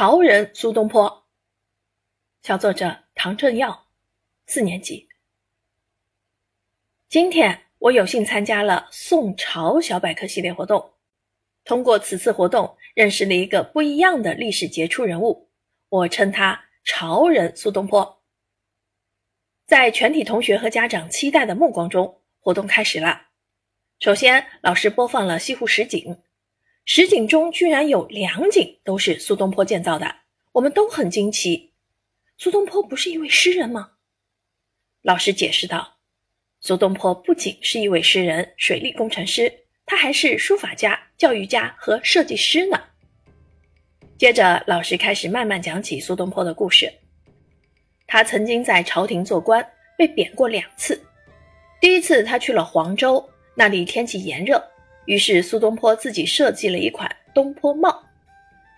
潮人苏东坡，小作者唐正耀，四年级。今天我有幸参加了宋朝小百科系列活动，通过此次活动认识了一个不一样的历史杰出人物，我称他潮人苏东坡。在全体同学和家长期待的目光中，活动开始了。首先，老师播放了西湖十景。十景中居然有两景都是苏东坡建造的，我们都很惊奇。苏东坡不是一位诗人吗？老师解释道：“苏东坡不仅是一位诗人、水利工程师，他还是书法家、教育家和设计师呢。”接着，老师开始慢慢讲起苏东坡的故事。他曾经在朝廷做官，被贬过两次。第一次，他去了黄州，那里天气炎热。于是苏东坡自己设计了一款东坡帽，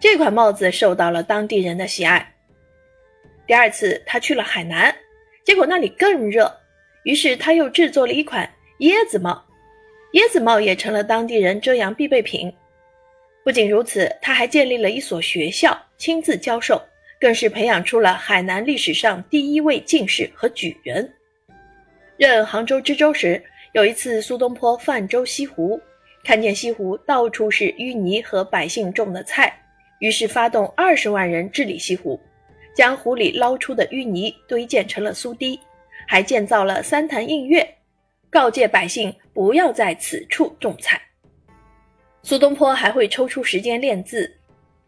这款帽子受到了当地人的喜爱。第二次他去了海南，结果那里更热，于是他又制作了一款椰子帽，椰子帽也成了当地人遮阳必备品。不仅如此，他还建立了一所学校，亲自教授，更是培养出了海南历史上第一位进士和举人。任杭州知州时，有一次苏东坡泛舟西湖。看见西湖到处是淤泥和百姓种的菜，于是发动二十万人治理西湖，将湖里捞出的淤泥堆建成了苏堤，还建造了三潭印月，告诫百姓不要在此处种菜。苏东坡还会抽出时间练字，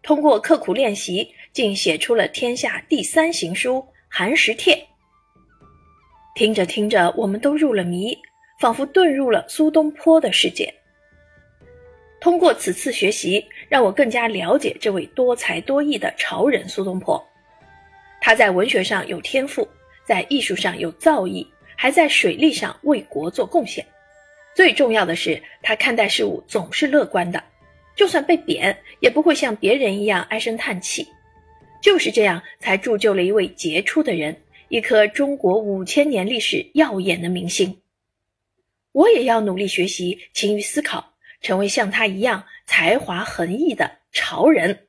通过刻苦练习，竟写出了天下第三行书《寒食帖》。听着听着，我们都入了迷，仿佛遁入了苏东坡的世界。通过此次学习，让我更加了解这位多才多艺的潮人苏东坡。他在文学上有天赋，在艺术上有造诣，还在水利上为国做贡献。最重要的是，他看待事物总是乐观的，就算被贬，也不会像别人一样唉声叹气。就是这样，才铸就了一位杰出的人，一颗中国五千年历史耀眼的明星。我也要努力学习，勤于思考。成为像他一样才华横溢的潮人。